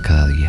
Cada día.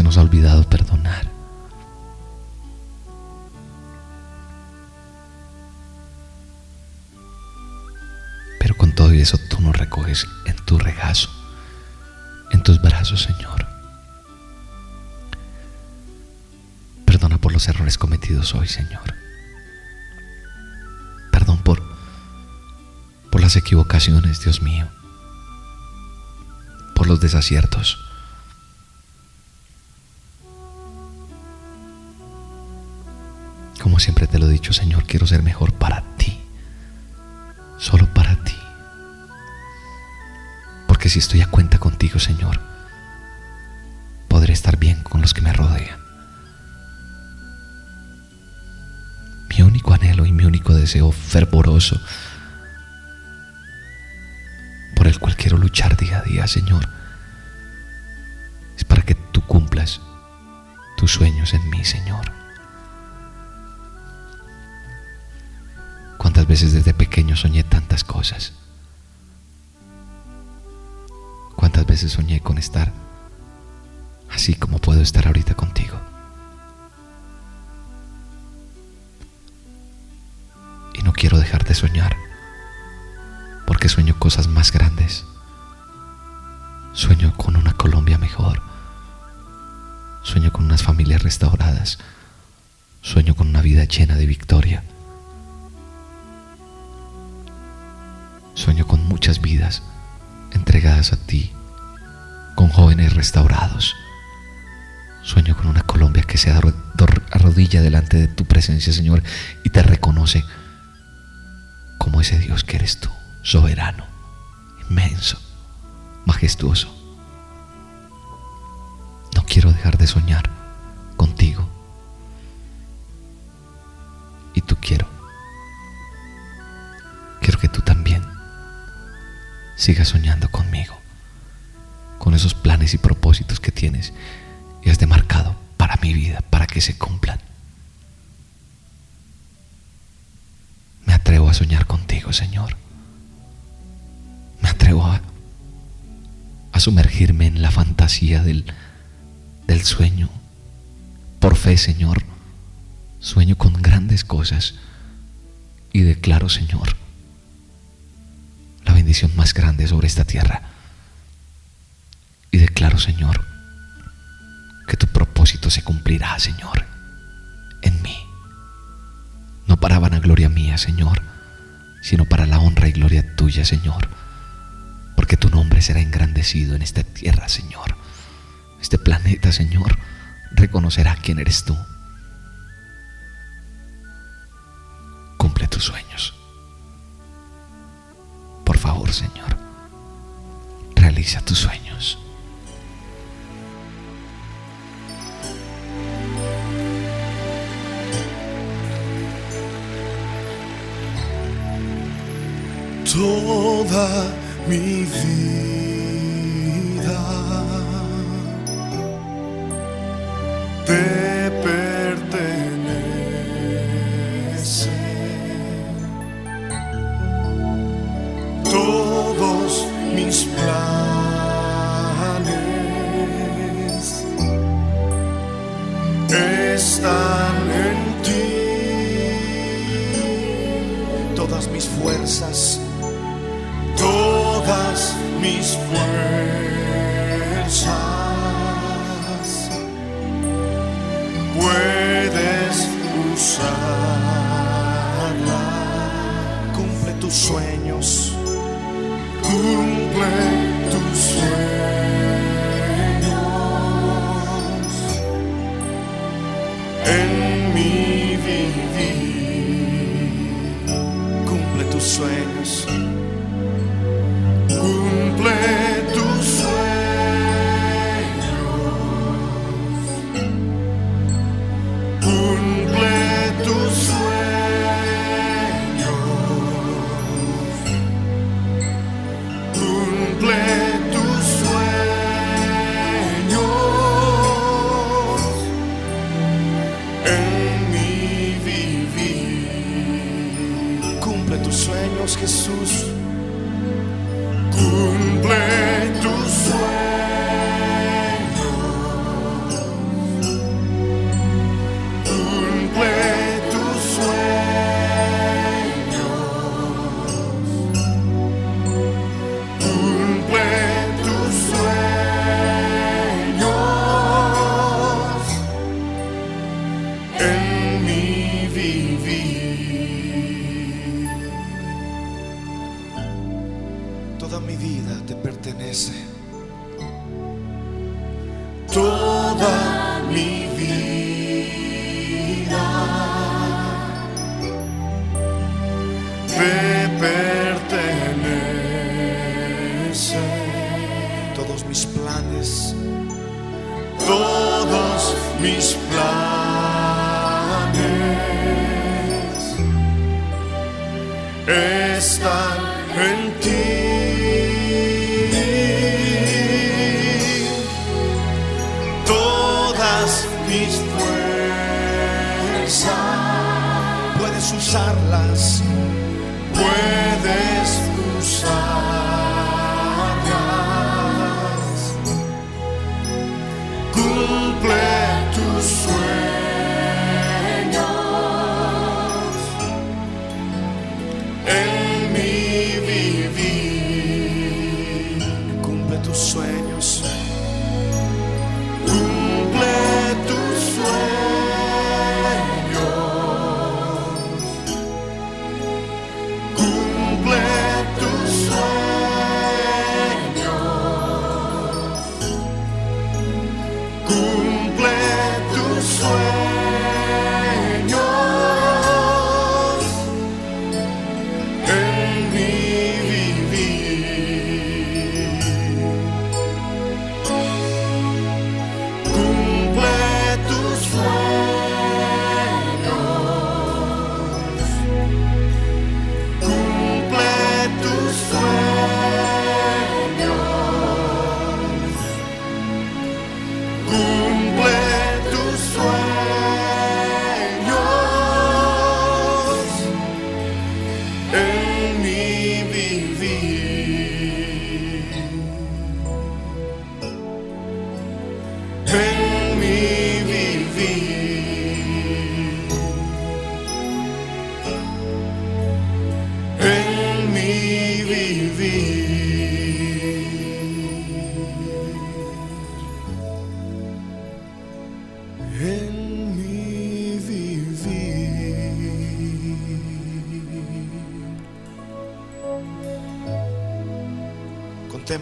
Se nos ha olvidado perdonar. Pero con todo eso tú nos recoges en tu regazo, en tus brazos, Señor. Perdona por los errores cometidos hoy, Señor. por, por las equivocaciones, Dios mío, por los desaciertos. Siempre te lo he dicho, Señor, quiero ser mejor para ti, solo para ti. Porque si estoy a cuenta contigo, Señor, podré estar bien con los que me rodean. Mi único anhelo y mi único deseo fervoroso por el cual quiero luchar día a día, Señor, es para que tú cumplas tus sueños en mí, Señor. ¿Cuántas veces desde pequeño soñé tantas cosas? ¿Cuántas veces soñé con estar así como puedo estar ahorita contigo? Y no quiero dejar de soñar, porque sueño cosas más grandes. Sueño con una Colombia mejor. Sueño con unas familias restauradas. Sueño con una vida llena de victoria. Sueño con muchas vidas entregadas a ti, con jóvenes restaurados. Sueño con una Colombia que se arrodilla delante de tu presencia, Señor, y te reconoce como ese Dios que eres tú, soberano, inmenso, majestuoso. No quiero dejar de soñar contigo. Y tú quiero. Sigas soñando conmigo, con esos planes y propósitos que tienes y has demarcado para mi vida, para que se cumplan. Me atrevo a soñar contigo, Señor. Me atrevo a, a sumergirme en la fantasía del, del sueño. Por fe, Señor, sueño con grandes cosas y declaro, Señor, la bendición más grande sobre esta tierra. Y declaro, Señor, que tu propósito se cumplirá, Señor, en mí. No para vanagloria mía, Señor, sino para la honra y gloria tuya, Señor. Porque tu nombre será engrandecido en esta tierra, Señor. Este planeta, Señor, reconocerá quién eres tú. Cumple tus sueños. Por favor, Señor, realiza tus sueños. Toda mi vida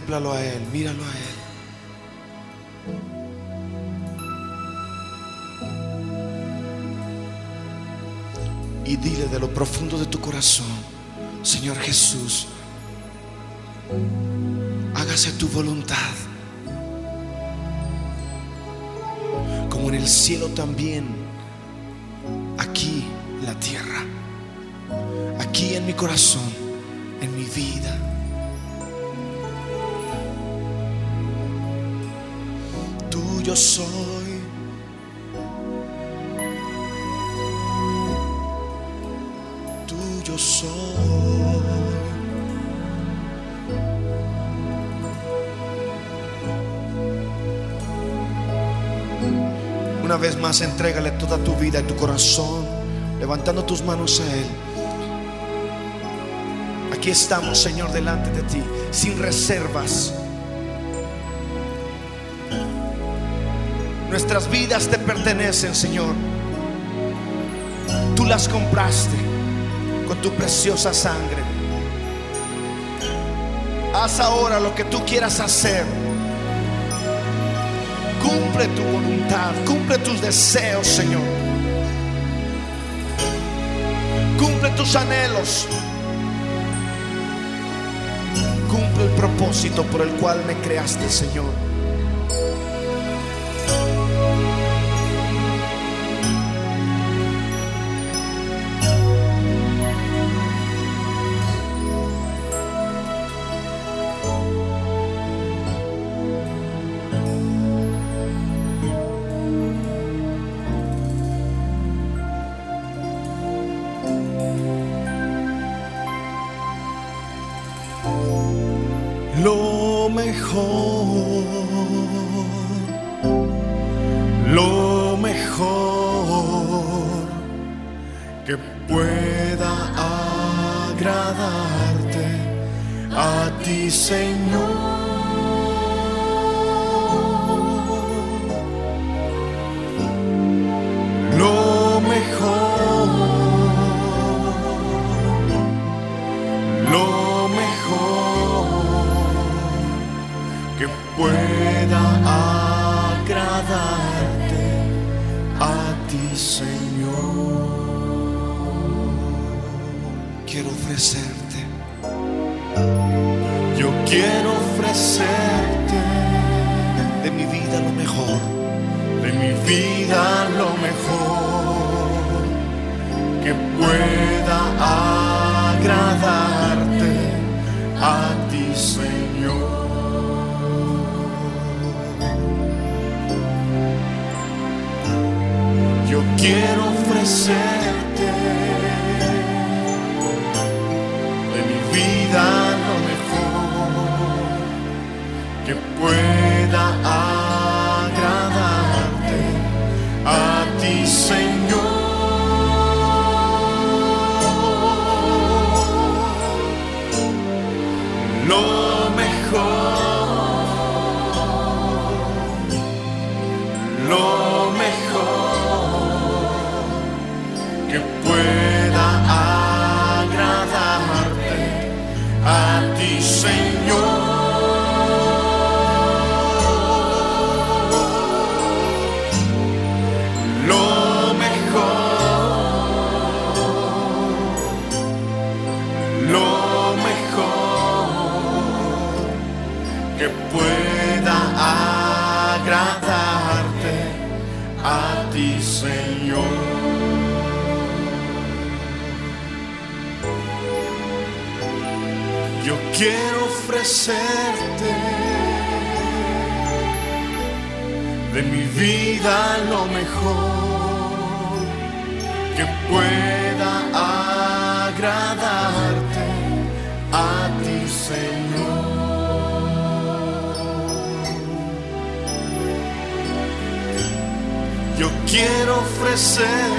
Contémplalo a Él, míralo a Él. y dile de lo profundo de tu corazón, Señor Jesús, hágase tu voluntad, como en el cielo también, aquí en la tierra, aquí en mi corazón, en mi vida. Tuyo soy. Tuyo soy. Una vez más, entrégale toda tu vida y tu corazón, levantando tus manos a Él. Aquí estamos, Señor, delante de ti, sin reservas. Nuestras vidas te pertenecen, Señor. Tú las compraste con tu preciosa sangre. Haz ahora lo que tú quieras hacer. Cumple tu voluntad, cumple tus deseos, Señor. Cumple tus anhelos. Cumple el propósito por el cual me creaste, Señor. Ti, Señor. Quiero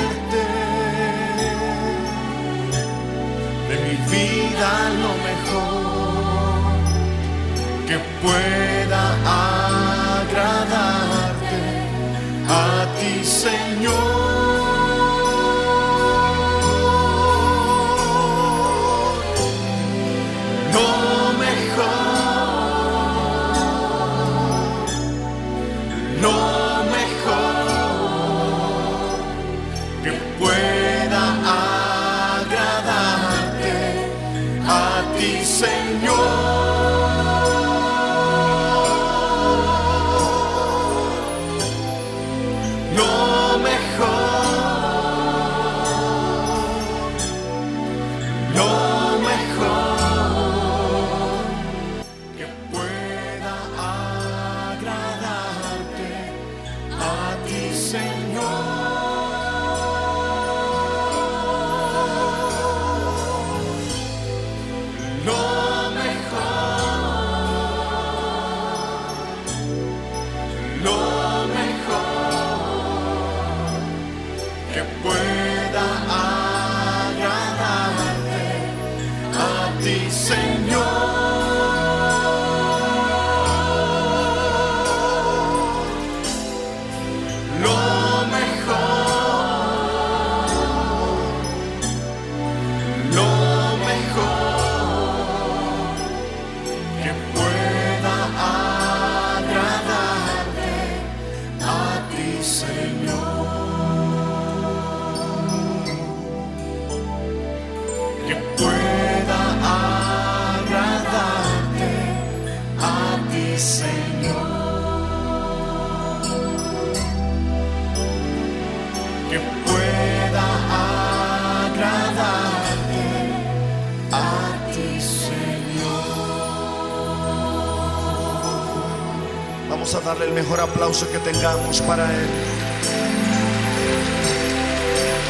mejor aplauso que tengamos para Él.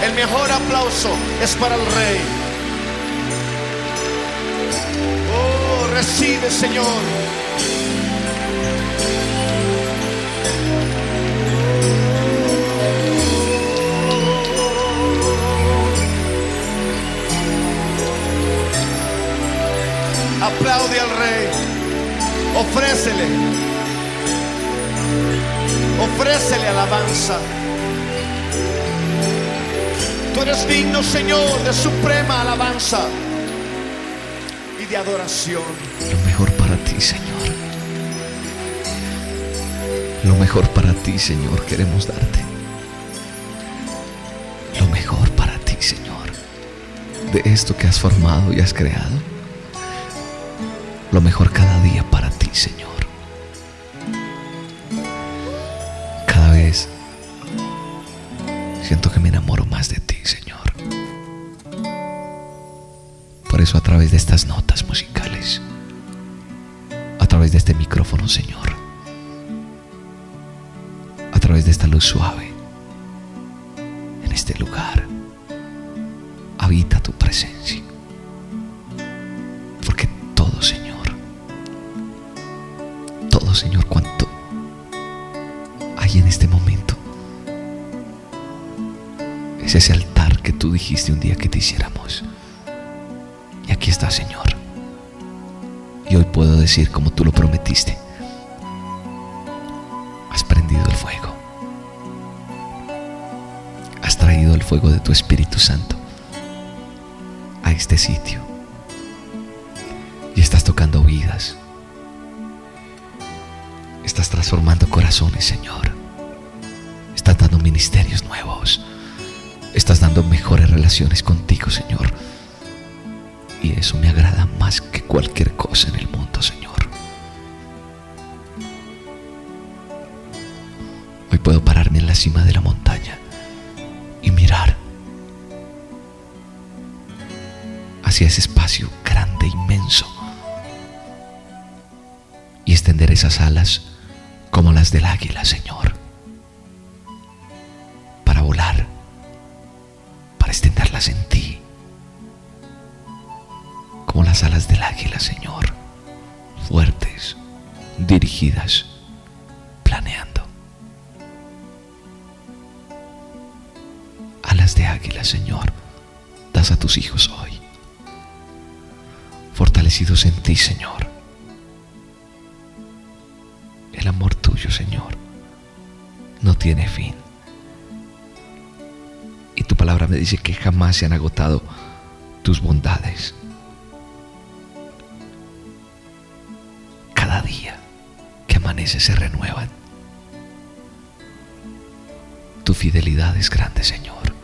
El mejor aplauso es para el Rey. Oh, recibe, Señor. Alabanza. Tú eres digno, Señor, de suprema alabanza y de adoración. Lo mejor para ti, Señor. Lo mejor para ti, Señor, queremos darte. Lo mejor para ti, Señor. De esto que has formado y has creado. Lo mejor cada día para través de estas notas musicales, a través de este micrófono, Señor, a través de esta luz suave, decir como tú lo prometiste. Has prendido el fuego. Has traído el fuego de tu Espíritu Santo a este sitio. Y estás tocando vidas. Estás transformando corazones, Señor. Estás dando ministerios nuevos. Estás dando mejores relaciones contigo, Señor. Y eso me agrada más que cualquier cosa en el mundo, Señor. Hoy puedo pararme en la cima de la montaña y mirar hacia ese espacio grande, inmenso, y extender esas alas como las del águila, Señor, para volar, para extenderlas en ti como las alas del águila, Señor, fuertes, dirigidas, a tus hijos hoy, fortalecidos en ti, Señor. El amor tuyo, Señor, no tiene fin. Y tu palabra me dice que jamás se han agotado tus bondades. cada día que amanece se renuevan. Tu fidelidad es grande, Señor.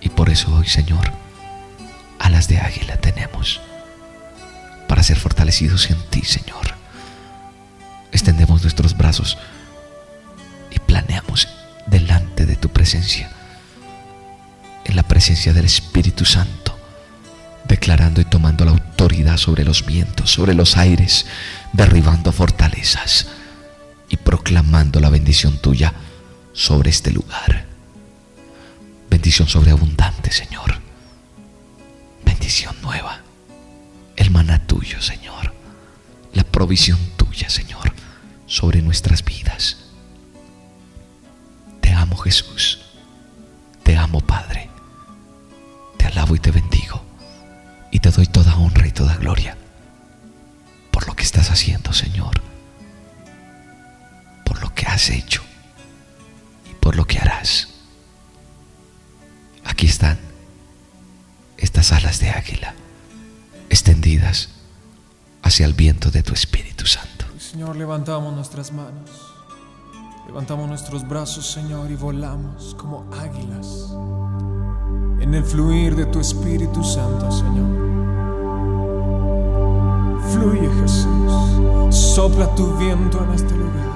Y por eso hoy, Señor, alas de águila tenemos para ser fortalecidos en ti, Señor. Extendemos nuestros brazos y planeamos delante de tu presencia, en la presencia del Espíritu Santo declarando y tomando la autoridad sobre los vientos, sobre los aires, derribando fortalezas y proclamando la bendición tuya sobre este lugar. Bendición sobreabundante, Señor. Nueva. El maná tuyo, Señor. La provisión tuya, Señor, sobre nuestras vidas. Te amo, Jesús. Te amo, Padre. Te alabo y te bendigo. Y te doy toda honra y toda gloria por lo que estás haciendo, Señor. Por lo que has hecho y por lo que harás. Aquí están estas alas de águila extendidas hacia el viento de tu Espíritu Santo. Señor, levantamos nuestras manos, levantamos nuestros brazos, Señor, y volamos como águilas en el fluir de tu Espíritu Santo, Señor. Fluye Jesús, sopla tu viento en este lugar.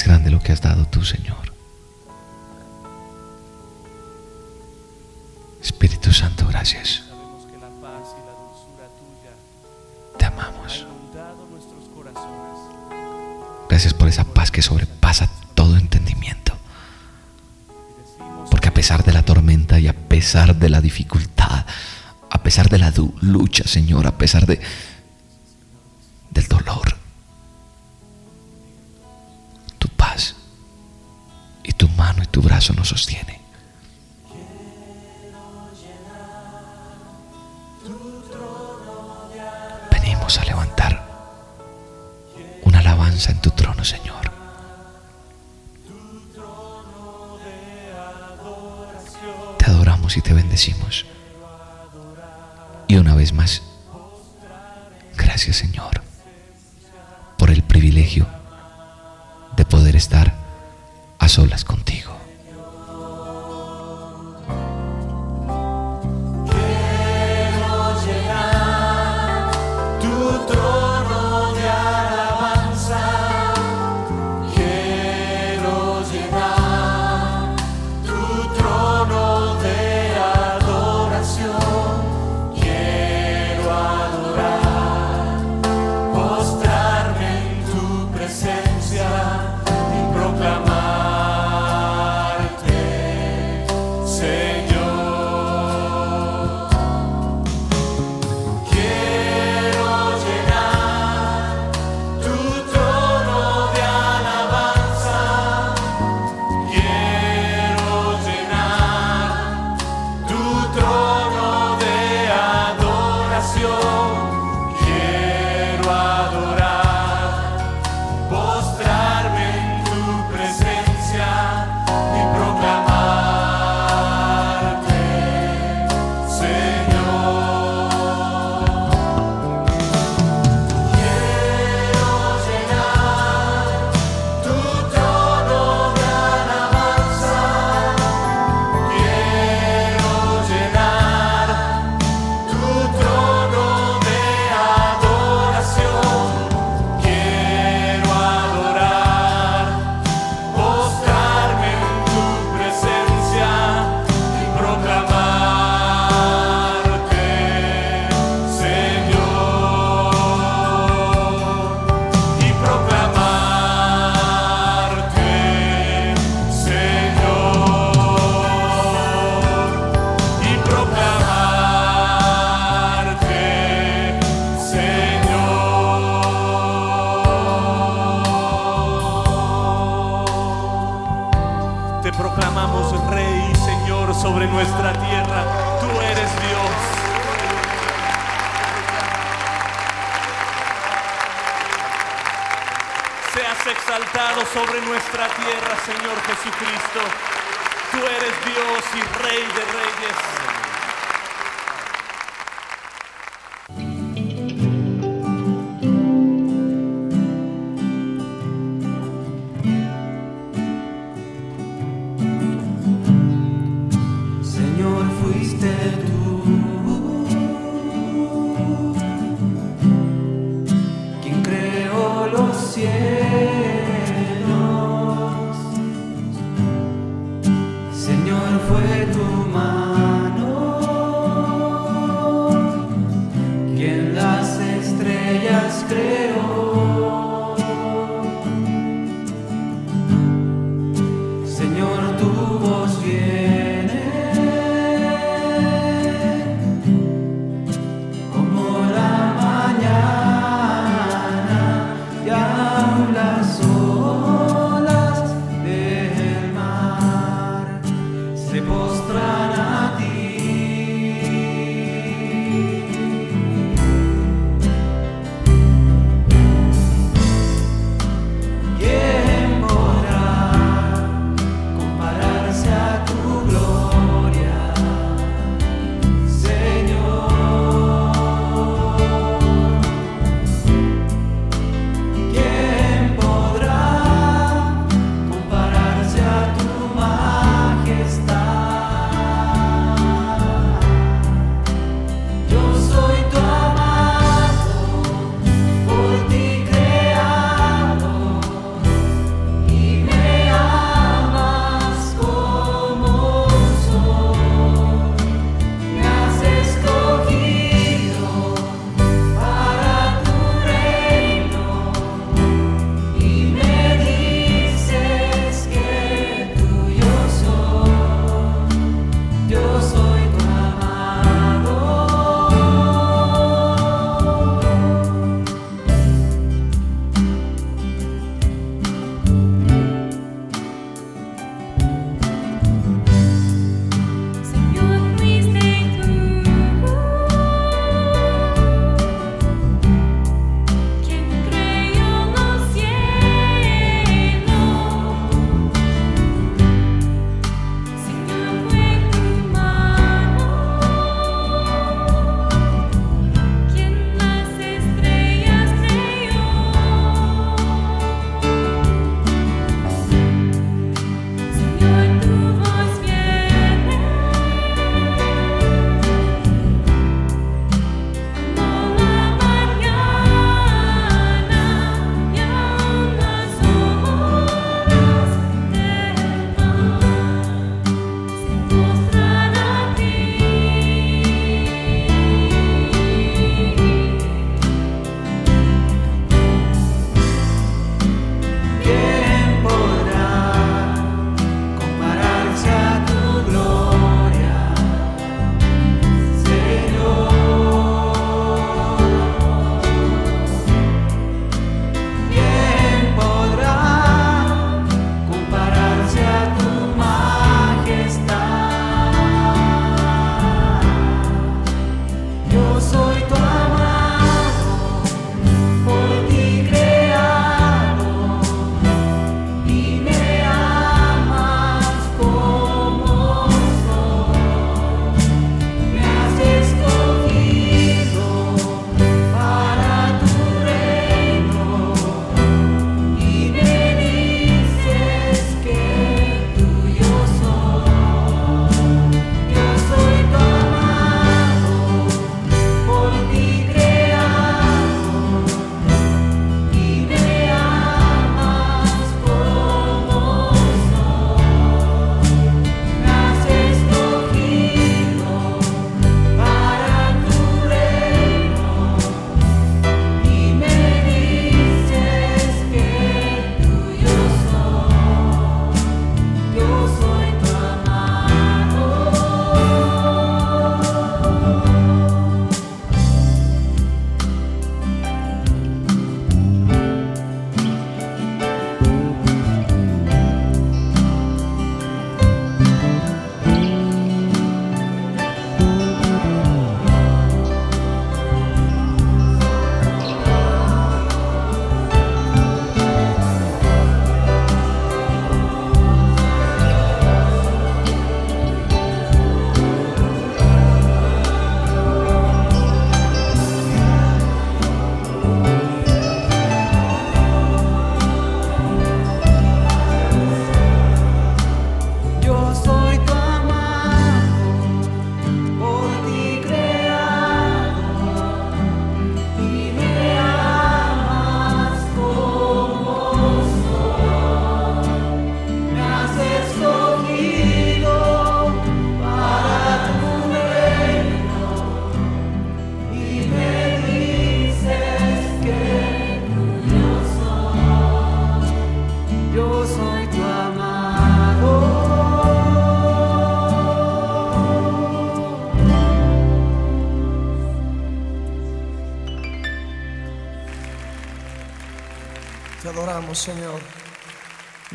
Es grande lo que has dado tú, Señor. Espíritu Santo, gracias. Te amamos. Gracias por esa paz que sobrepasa todo entendimiento. Porque a pesar de la tormenta y a pesar de la dificultad, a pesar de la lucha, Señor, a pesar de del dolor, acaso nos sostiene. Yes.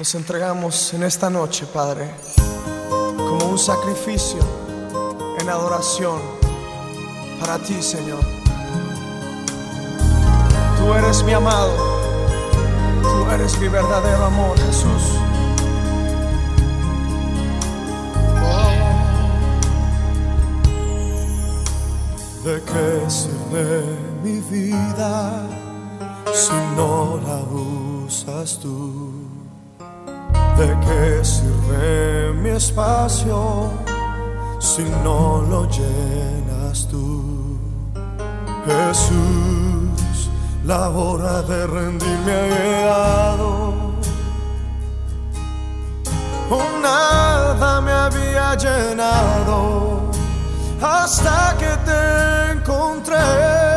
nos entregamos en esta noche, Padre, como un sacrificio en adoración para ti, Señor. Tú eres mi amado, tú eres mi verdadero amor, Jesús. ¿De qué sirve mi vida si no la usas tú? sirve mi espacio si no lo llenas tú? Jesús, la hora de rendirme ha llegado. Oh, nada me había llenado hasta que te encontré.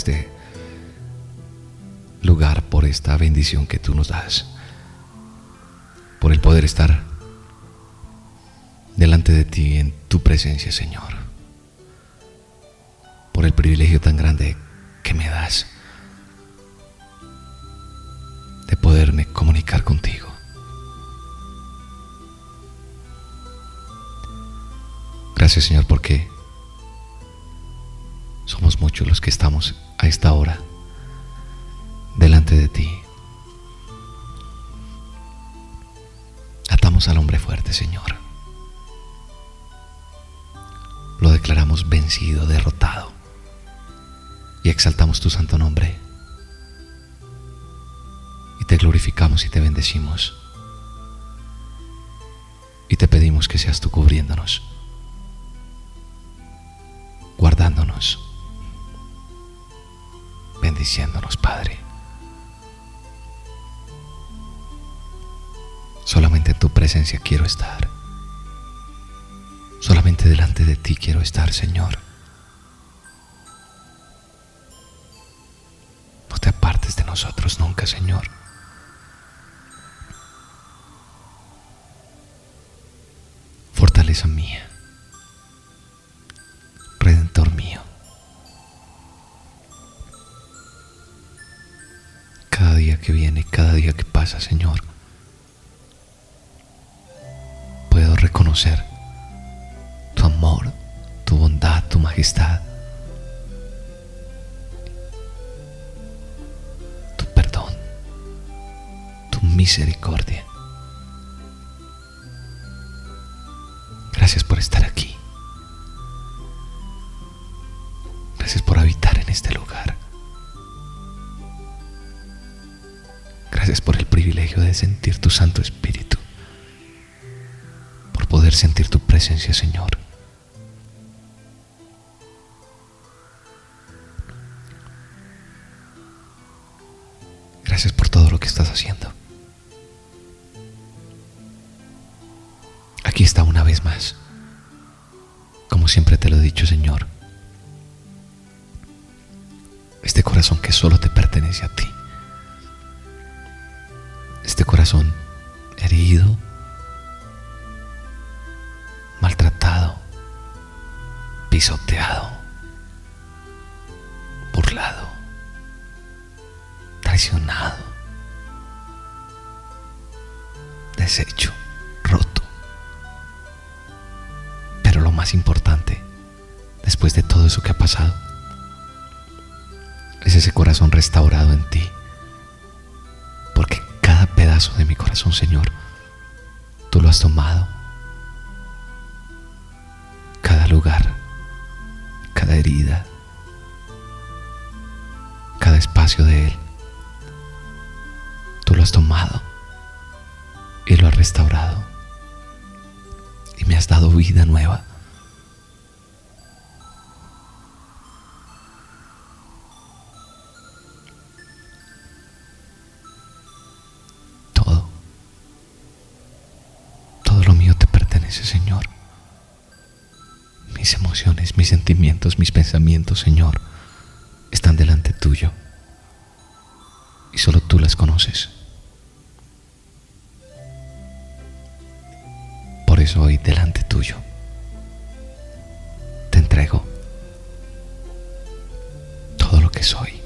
Este lugar, por esta bendición que tú nos das, por el poder estar delante de ti en tu presencia Señor, por el privilegio tan grande que me das de poderme comunicar contigo. Gracias Señor porque somos muchos los que estamos a esta hora delante de ti. Atamos al hombre fuerte, Señor. Lo declaramos vencido, derrotado. Y exaltamos tu santo nombre. Y te glorificamos y te bendecimos. Y te pedimos que seas tú cubriéndonos, guardándonos bendiciéndonos, Padre. Solamente en tu presencia quiero estar. Solamente delante de ti quiero estar, Señor. No te apartes de nosotros nunca, Señor. Fortaleza mía. Viene, cada día que pasa, Señor, puedo reconocer tu amor, tu bondad, tu majestad, tu perdón, tu misericordia. Gracias por estar aquí. Gracias por habitar en este lugar. Gracias por el privilegio de sentir tu Santo Espíritu. Por poder sentir tu presencia, Señor. Gracias por todo lo que estás haciendo. Aquí está una vez más. Como siempre te lo he dicho, Señor. Este corazón que solo te pertenece a ti. Este corazón herido, maltratado, pisoteado, burlado, traicionado, deshecho, roto. Pero lo más importante, después de todo eso que ha pasado, es ese corazón restaurado en ti. Pedazo de mi corazón, Señor, tú lo has tomado. Cada lugar, cada herida, cada espacio de Él, tú lo has tomado y lo has restaurado. Y me has dado vida nueva. Mis emociones, mis sentimientos, mis pensamientos, Señor, están delante tuyo. Y solo tú las conoces. Por eso hoy delante tuyo te entrego todo lo que soy,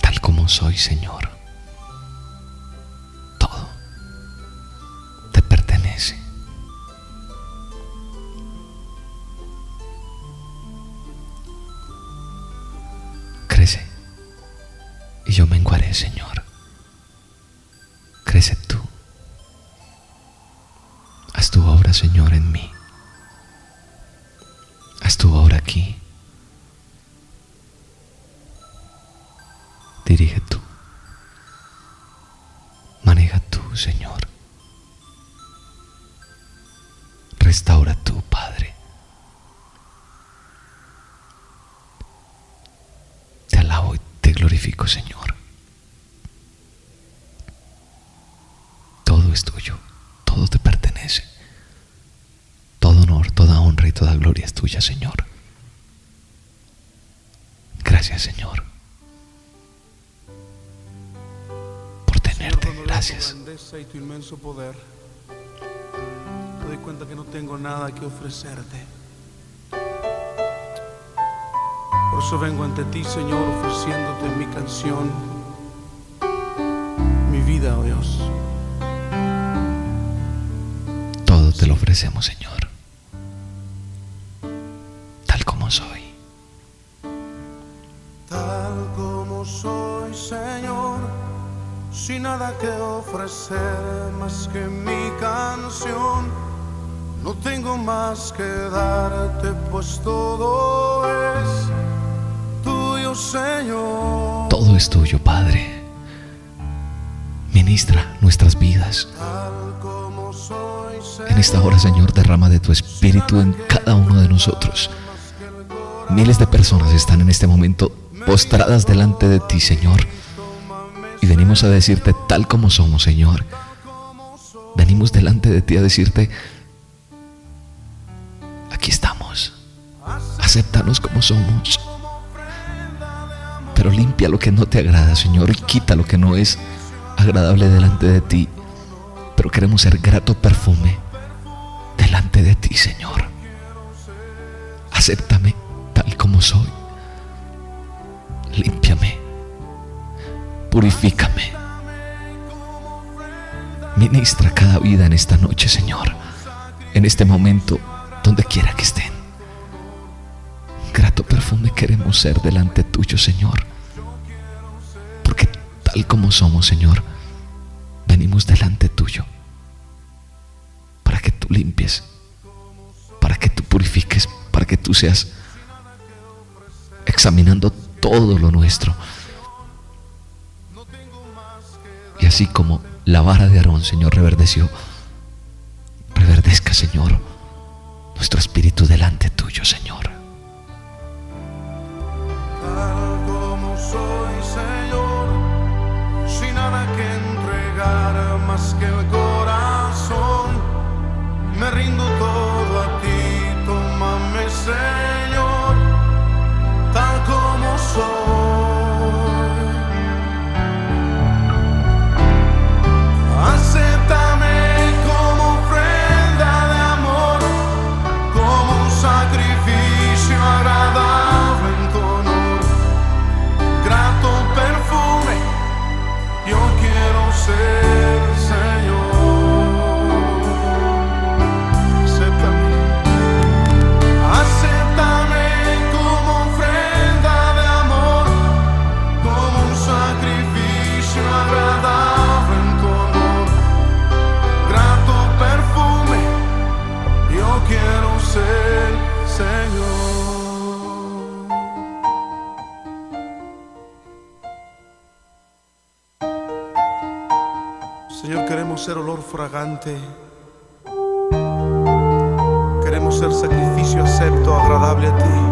tal como soy, Señor. Señor. Todo es tuyo, todo te pertenece. Todo honor, toda honra y toda gloria es tuya, Señor. Gracias, Señor. Por tenerte. Gracias. Y tu inmenso poder. Me doy cuenta que no tengo nada que ofrecerte. Por eso vengo ante ti, Señor, ofreciéndote mi canción, mi vida, oh Dios. Todo te lo ofrecemos, Señor. Tal como soy. Tal como soy, Señor, sin nada que ofrecer más que mi canción. No tengo más que darte, pues todo es. Todo es tuyo, Padre. Ministra nuestras vidas. En esta hora, Señor, derrama de tu espíritu en cada uno de nosotros. Miles de personas están en este momento postradas delante de ti, Señor. Y venimos a decirte tal como somos, Señor. Venimos delante de ti a decirte, aquí estamos. Acéptanos como somos. Pero limpia lo que no te agrada, Señor, y quita lo que no es agradable delante de ti. Pero queremos ser grato perfume delante de ti, Señor. Acéptame tal como soy. Límpiame. Purifícame. Ministra cada vida en esta noche, Señor. En este momento, donde quiera que estén. Grato perfume queremos ser delante tuyo, Señor. Porque tal como somos, Señor, venimos delante tuyo. Para que tú limpies. Para que tú purifiques. Para que tú seas examinando todo lo nuestro. Y así como la vara de Aarón, Señor, reverdeció, reverdezca, Señor, nuestro espíritu delante tuyo, Señor. Fragante. Queremos ser sacrificio acepto, agradable a ti.